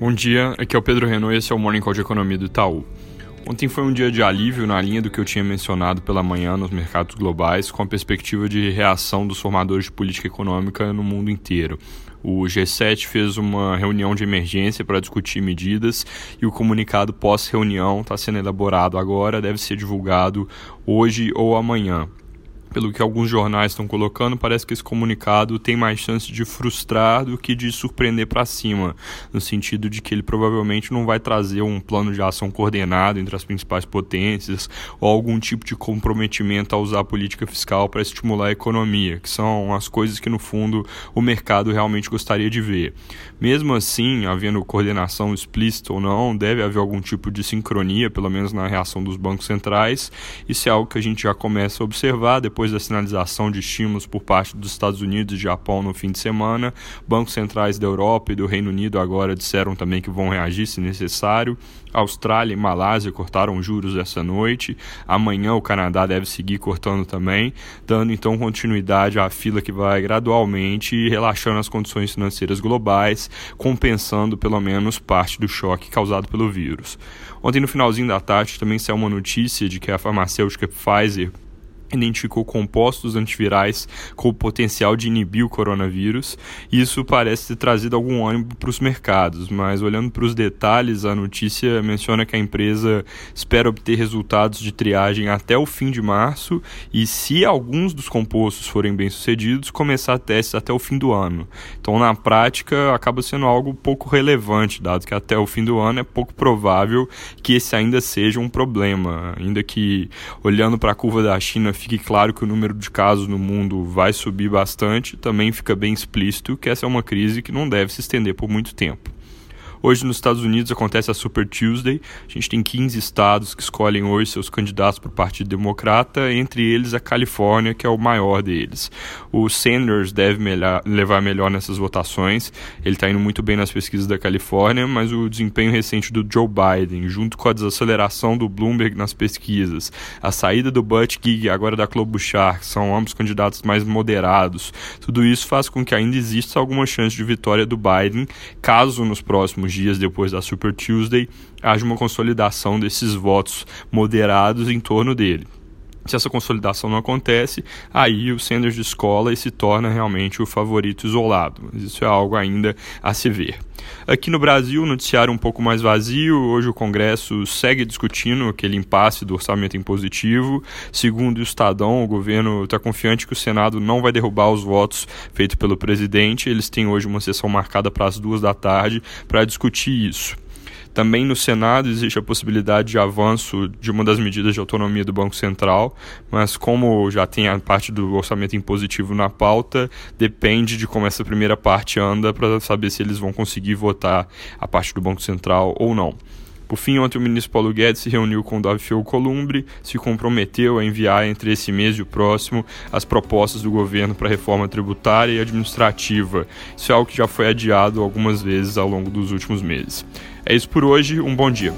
Bom dia, aqui é o Pedro Renault e esse é o Morning Call de Economia do Itaú. Ontem foi um dia de alívio na linha do que eu tinha mencionado pela manhã nos mercados globais, com a perspectiva de reação dos formadores de política econômica no mundo inteiro. O G7 fez uma reunião de emergência para discutir medidas e o comunicado pós-reunião está sendo elaborado agora, deve ser divulgado hoje ou amanhã pelo que alguns jornais estão colocando, parece que esse comunicado tem mais chance de frustrar do que de surpreender para cima, no sentido de que ele provavelmente não vai trazer um plano de ação coordenado entre as principais potências ou algum tipo de comprometimento a usar a política fiscal para estimular a economia, que são as coisas que no fundo o mercado realmente gostaria de ver. Mesmo assim, havendo coordenação explícita ou não, deve haver algum tipo de sincronia, pelo menos na reação dos bancos centrais. Isso é algo que a gente já começa a observar depois depois da sinalização de estímulos por parte dos Estados Unidos e Japão no fim de semana, bancos centrais da Europa e do Reino Unido agora disseram também que vão reagir se necessário. Austrália e Malásia cortaram juros essa noite. Amanhã o Canadá deve seguir cortando também, dando então continuidade à fila que vai gradualmente relaxando as condições financeiras globais, compensando pelo menos parte do choque causado pelo vírus. Ontem, no finalzinho da tarde, também saiu uma notícia de que a farmacêutica Pfizer identificou compostos antivirais com o potencial de inibir o coronavírus. Isso parece ter trazido algum ânimo para os mercados, mas olhando para os detalhes, a notícia menciona que a empresa espera obter resultados de triagem até o fim de março e, se alguns dos compostos forem bem-sucedidos, começar testes até o fim do ano. Então, na prática, acaba sendo algo pouco relevante, dado que até o fim do ano é pouco provável que esse ainda seja um problema, ainda que olhando para a curva da China fique claro que o número de casos no mundo vai subir bastante, também fica bem explícito que essa é uma crise que não deve se estender por muito tempo. Hoje nos Estados Unidos acontece a Super Tuesday. A gente tem 15 estados que escolhem hoje seus candidatos para o Partido Democrata, entre eles a Califórnia, que é o maior deles. O Sanders deve melhor, levar melhor nessas votações. Ele está indo muito bem nas pesquisas da Califórnia, mas o desempenho recente do Joe Biden, junto com a desaceleração do Bloomberg nas pesquisas, a saída do Buttigieg agora da Klobuchar, que são ambos candidatos mais moderados, tudo isso faz com que ainda exista alguma chance de vitória do Biden, caso nos próximos dias depois da Super Tuesday, haja uma consolidação desses votos moderados em torno dele. Se essa consolidação não acontece, aí o Sanders de escola e se torna realmente o favorito isolado. Mas isso é algo ainda a se ver. Aqui no Brasil, noticiário um pouco mais vazio. Hoje o Congresso segue discutindo aquele impasse do orçamento impositivo. Segundo o Estadão, o governo está confiante que o Senado não vai derrubar os votos feitos pelo presidente. Eles têm hoje uma sessão marcada para as duas da tarde para discutir isso. Também no Senado existe a possibilidade de avanço de uma das medidas de autonomia do Banco Central, mas como já tem a parte do orçamento impositivo na pauta, depende de como essa primeira parte anda para saber se eles vão conseguir votar a parte do Banco Central ou não. Por fim, ontem o ministro Paulo Guedes se reuniu com o Davi Columbre, se comprometeu a enviar entre esse mês e o próximo as propostas do governo para reforma tributária e administrativa. Isso é algo que já foi adiado algumas vezes ao longo dos últimos meses. É isso por hoje, um bom dia.